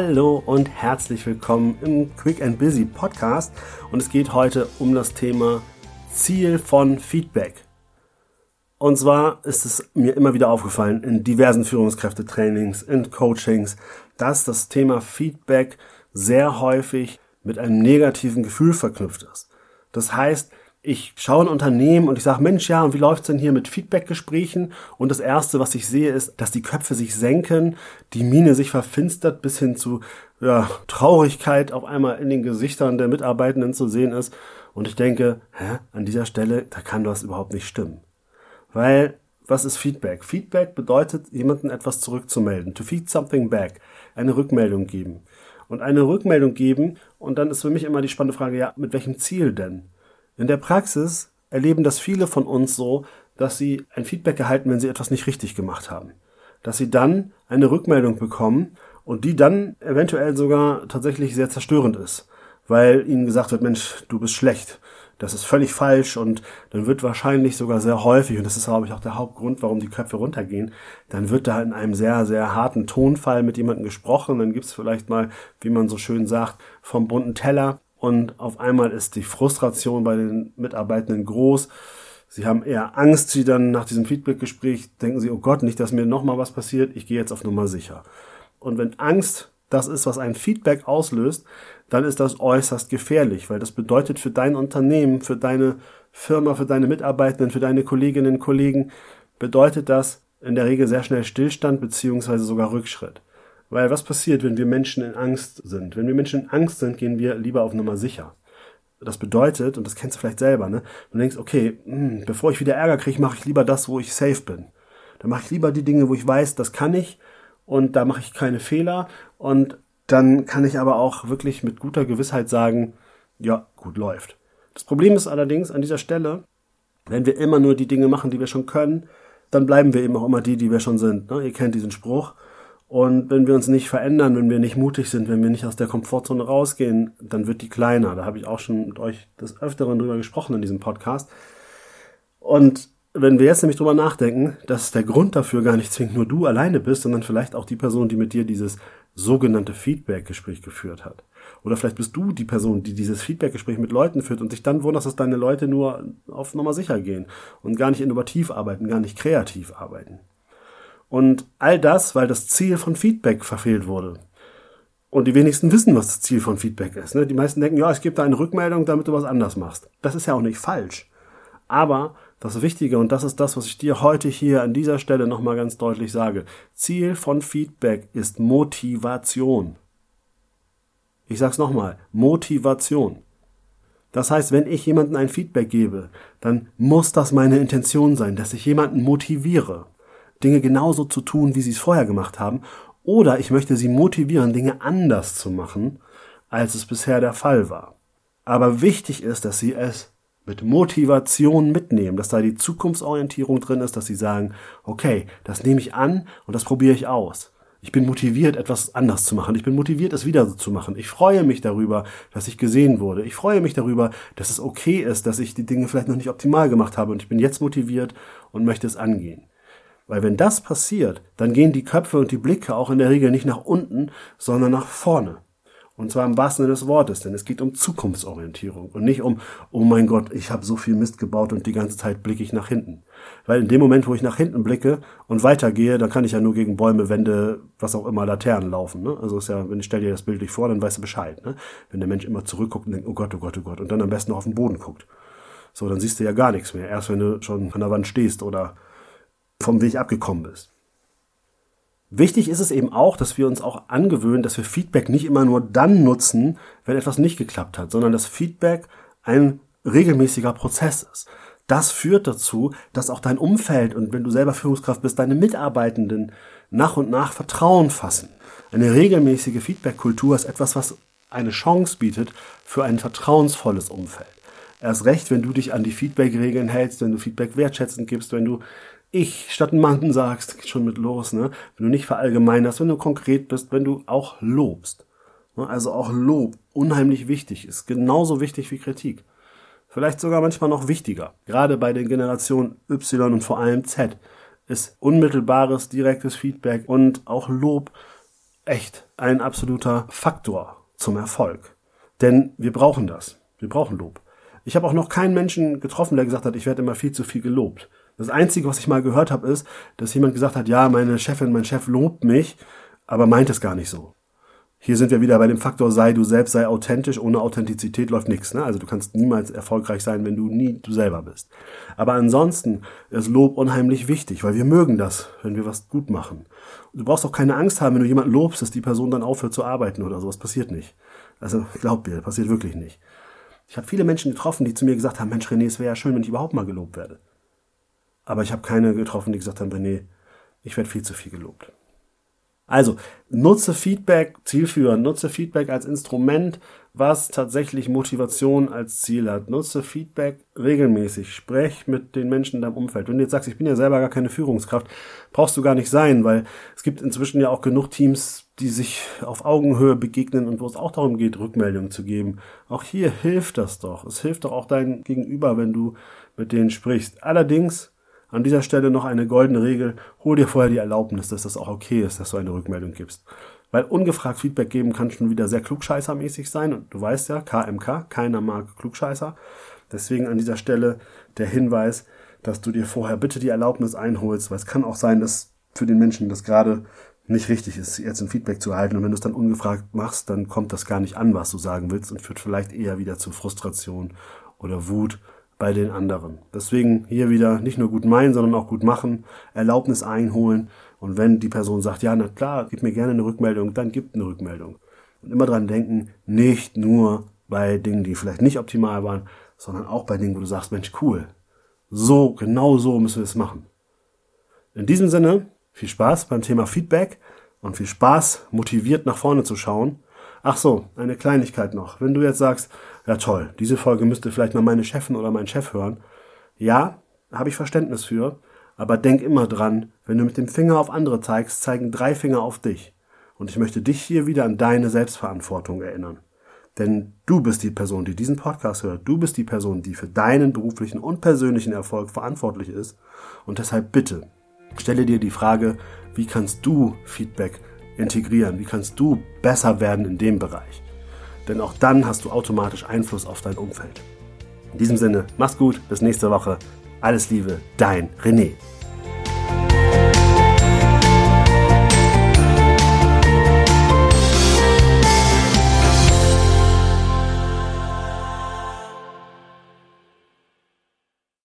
Hallo und herzlich willkommen im Quick and Busy Podcast und es geht heute um das Thema Ziel von Feedback. Und zwar ist es mir immer wieder aufgefallen in diversen Führungskräftetrainings, in Coachings, dass das Thema Feedback sehr häufig mit einem negativen Gefühl verknüpft ist. Das heißt, ich schaue ein Unternehmen und ich sage, Mensch, ja, und wie läuft's denn hier mit Feedbackgesprächen? Und das Erste, was ich sehe, ist, dass die Köpfe sich senken, die Miene sich verfinstert bis hin zu ja, Traurigkeit auf einmal in den Gesichtern der Mitarbeitenden zu sehen ist. Und ich denke, hä, an dieser Stelle, da kann das überhaupt nicht stimmen. Weil, was ist Feedback? Feedback bedeutet, jemanden etwas zurückzumelden. To feed something back. Eine Rückmeldung geben. Und eine Rückmeldung geben, und dann ist für mich immer die spannende Frage, ja, mit welchem Ziel denn? In der Praxis erleben das viele von uns so, dass sie ein Feedback erhalten, wenn sie etwas nicht richtig gemacht haben. Dass sie dann eine Rückmeldung bekommen und die dann eventuell sogar tatsächlich sehr zerstörend ist, weil ihnen gesagt wird, Mensch, du bist schlecht. Das ist völlig falsch und dann wird wahrscheinlich sogar sehr häufig, und das ist glaube ich auch der Hauptgrund, warum die Köpfe runtergehen, dann wird da in einem sehr, sehr harten Tonfall mit jemandem gesprochen, dann gibt's vielleicht mal, wie man so schön sagt, vom bunten Teller und auf einmal ist die Frustration bei den Mitarbeitenden groß. Sie haben eher Angst, sie dann nach diesem Feedbackgespräch denken sie, oh Gott, nicht, dass mir nochmal was passiert, ich gehe jetzt auf Nummer sicher. Und wenn Angst das ist, was ein Feedback auslöst, dann ist das äußerst gefährlich, weil das bedeutet für dein Unternehmen, für deine Firma, für deine Mitarbeitenden, für deine Kolleginnen und Kollegen, bedeutet das in der Regel sehr schnell Stillstand beziehungsweise sogar Rückschritt. Weil was passiert, wenn wir Menschen in Angst sind? Wenn wir Menschen in Angst sind, gehen wir lieber auf Nummer sicher. Das bedeutet, und das kennst du vielleicht selber, ne? Du denkst, okay, mh, hm, bevor ich wieder Ärger kriege, mache ich lieber das, wo ich safe bin. Dann mache ich lieber die Dinge, wo ich weiß, das kann ich und da mache ich keine Fehler und dann kann ich aber auch wirklich mit guter Gewissheit sagen, ja, gut läuft. Das Problem ist allerdings an dieser Stelle, wenn wir immer nur die Dinge machen, die wir schon können, dann bleiben wir eben auch immer die, die wir schon sind. Ne? Ihr kennt diesen Spruch. Und wenn wir uns nicht verändern, wenn wir nicht mutig sind, wenn wir nicht aus der Komfortzone rausgehen, dann wird die kleiner. Da habe ich auch schon mit euch des Öfteren drüber gesprochen in diesem Podcast. Und wenn wir jetzt nämlich drüber nachdenken, dass der Grund dafür gar nicht zwingend nur du alleine bist, sondern vielleicht auch die Person, die mit dir dieses sogenannte Feedback-Gespräch geführt hat. Oder vielleicht bist du die Person, die dieses Feedback-Gespräch mit Leuten führt und sich dann wundert, dass deine Leute nur auf Nummer sicher gehen und gar nicht innovativ arbeiten, gar nicht kreativ arbeiten. Und all das, weil das Ziel von Feedback verfehlt wurde. Und die wenigsten wissen, was das Ziel von Feedback ist. Ne? Die meisten denken, ja, ich gebe da eine Rückmeldung, damit du was anders machst. Das ist ja auch nicht falsch. Aber das Wichtige, und das ist das, was ich dir heute hier an dieser Stelle nochmal ganz deutlich sage, Ziel von Feedback ist Motivation. Ich sag's nochmal, Motivation. Das heißt, wenn ich jemandem ein Feedback gebe, dann muss das meine Intention sein, dass ich jemanden motiviere. Dinge genauso zu tun, wie sie es vorher gemacht haben, oder ich möchte sie motivieren, Dinge anders zu machen, als es bisher der Fall war. Aber wichtig ist, dass sie es mit Motivation mitnehmen, dass da die Zukunftsorientierung drin ist, dass sie sagen, okay, das nehme ich an und das probiere ich aus. Ich bin motiviert, etwas anders zu machen. Ich bin motiviert, es wieder so zu machen. Ich freue mich darüber, dass ich gesehen wurde. Ich freue mich darüber, dass es okay ist, dass ich die Dinge vielleicht noch nicht optimal gemacht habe und ich bin jetzt motiviert und möchte es angehen. Weil wenn das passiert, dann gehen die Köpfe und die Blicke auch in der Regel nicht nach unten, sondern nach vorne. Und zwar im wahrsten Sinne des Wortes, denn es geht um Zukunftsorientierung und nicht um, oh mein Gott, ich habe so viel Mist gebaut und die ganze Zeit blicke ich nach hinten. Weil in dem Moment, wo ich nach hinten blicke und weitergehe, dann kann ich ja nur gegen Bäume, Wände, was auch immer, Laternen laufen. Ne? Also ist ja, wenn ich stell dir das bildlich vor, dann weißt du Bescheid. Ne? Wenn der Mensch immer zurückguckt und denkt, oh Gott, oh Gott, oh Gott, und dann am besten noch auf den Boden guckt. So, dann siehst du ja gar nichts mehr. Erst wenn du schon an der Wand stehst oder vom Weg abgekommen bist. Wichtig ist es eben auch, dass wir uns auch angewöhnen, dass wir Feedback nicht immer nur dann nutzen, wenn etwas nicht geklappt hat, sondern dass Feedback ein regelmäßiger Prozess ist. Das führt dazu, dass auch dein Umfeld und wenn du selber Führungskraft bist, deine Mitarbeitenden nach und nach Vertrauen fassen. Eine regelmäßige Feedback-Kultur ist etwas, was eine Chance bietet für ein vertrauensvolles Umfeld. Erst recht, wenn du dich an die Feedback-Regeln hältst, wenn du Feedback wertschätzend gibst, wenn du ich statt Mann sagst, geht schon mit los, ne? Wenn du nicht verallgemeinerst, wenn du konkret bist, wenn du auch lobst. Ne? Also auch Lob unheimlich wichtig ist. Genauso wichtig wie Kritik. Vielleicht sogar manchmal noch wichtiger. Gerade bei den Generationen Y und vor allem Z ist unmittelbares, direktes Feedback und auch Lob echt ein absoluter Faktor zum Erfolg. Denn wir brauchen das. Wir brauchen Lob. Ich habe auch noch keinen Menschen getroffen, der gesagt hat, ich werde immer viel zu viel gelobt. Das Einzige, was ich mal gehört habe, ist, dass jemand gesagt hat, ja, meine Chefin, mein Chef lobt mich, aber meint es gar nicht so. Hier sind wir wieder bei dem Faktor, sei du selbst, sei authentisch. Ohne Authentizität läuft nichts. Ne? Also du kannst niemals erfolgreich sein, wenn du nie du selber bist. Aber ansonsten ist Lob unheimlich wichtig, weil wir mögen das, wenn wir was gut machen. Du brauchst auch keine Angst haben, wenn du jemanden lobst, dass die Person dann aufhört zu arbeiten oder sowas. Passiert nicht. Also glaub mir, passiert wirklich nicht. Ich habe viele Menschen getroffen, die zu mir gesagt haben, Mensch René, es wäre ja schön, wenn ich überhaupt mal gelobt werde. Aber ich habe keine getroffen, die gesagt haben, René, ich werde viel zu viel gelobt. Also nutze Feedback zielführend, nutze Feedback als Instrument, was tatsächlich Motivation als Ziel hat. Nutze Feedback regelmäßig, sprech mit den Menschen in deinem Umfeld. Wenn du jetzt sagst, ich bin ja selber gar keine Führungskraft, brauchst du gar nicht sein, weil es gibt inzwischen ja auch genug Teams, die sich auf Augenhöhe begegnen und wo es auch darum geht, Rückmeldungen zu geben. Auch hier hilft das doch. Es hilft doch auch dein Gegenüber, wenn du mit denen sprichst. Allerdings an dieser Stelle noch eine goldene Regel. Hol dir vorher die Erlaubnis, dass das auch okay ist, dass du eine Rückmeldung gibst. Weil ungefragt Feedback geben kann schon wieder sehr klugscheißermäßig sein. Und du weißt ja, KMK, keiner mag Klugscheißer. Deswegen an dieser Stelle der Hinweis, dass du dir vorher bitte die Erlaubnis einholst, weil es kann auch sein, dass für den Menschen das gerade nicht richtig ist, jetzt ein Feedback zu erhalten. Und wenn du es dann ungefragt machst, dann kommt das gar nicht an, was du sagen willst und führt vielleicht eher wieder zu Frustration oder Wut bei den anderen. Deswegen hier wieder nicht nur gut meinen, sondern auch gut machen, Erlaubnis einholen und wenn die Person sagt, ja, na klar, gib mir gerne eine Rückmeldung, dann gib eine Rückmeldung. Und immer dran denken, nicht nur bei Dingen, die vielleicht nicht optimal waren, sondern auch bei Dingen, wo du sagst, Mensch, cool. So, genau so müssen wir es machen. In diesem Sinne, viel Spaß beim Thema Feedback und viel Spaß, motiviert nach vorne zu schauen Ach so, eine Kleinigkeit noch. Wenn du jetzt sagst, ja toll, diese Folge müsste vielleicht mal meine Chefin oder mein Chef hören. Ja, habe ich Verständnis für, aber denk immer dran, wenn du mit dem Finger auf andere zeigst, zeigen drei Finger auf dich. Und ich möchte dich hier wieder an deine Selbstverantwortung erinnern. Denn du bist die Person, die diesen Podcast hört. Du bist die Person, die für deinen beruflichen und persönlichen Erfolg verantwortlich ist. Und deshalb bitte, stelle dir die Frage, wie kannst du Feedback integrieren? Wie kannst du besser werden in dem Bereich? Denn auch dann hast du automatisch Einfluss auf dein Umfeld. In diesem Sinne, mach's gut, bis nächste Woche. Alles Liebe, dein René.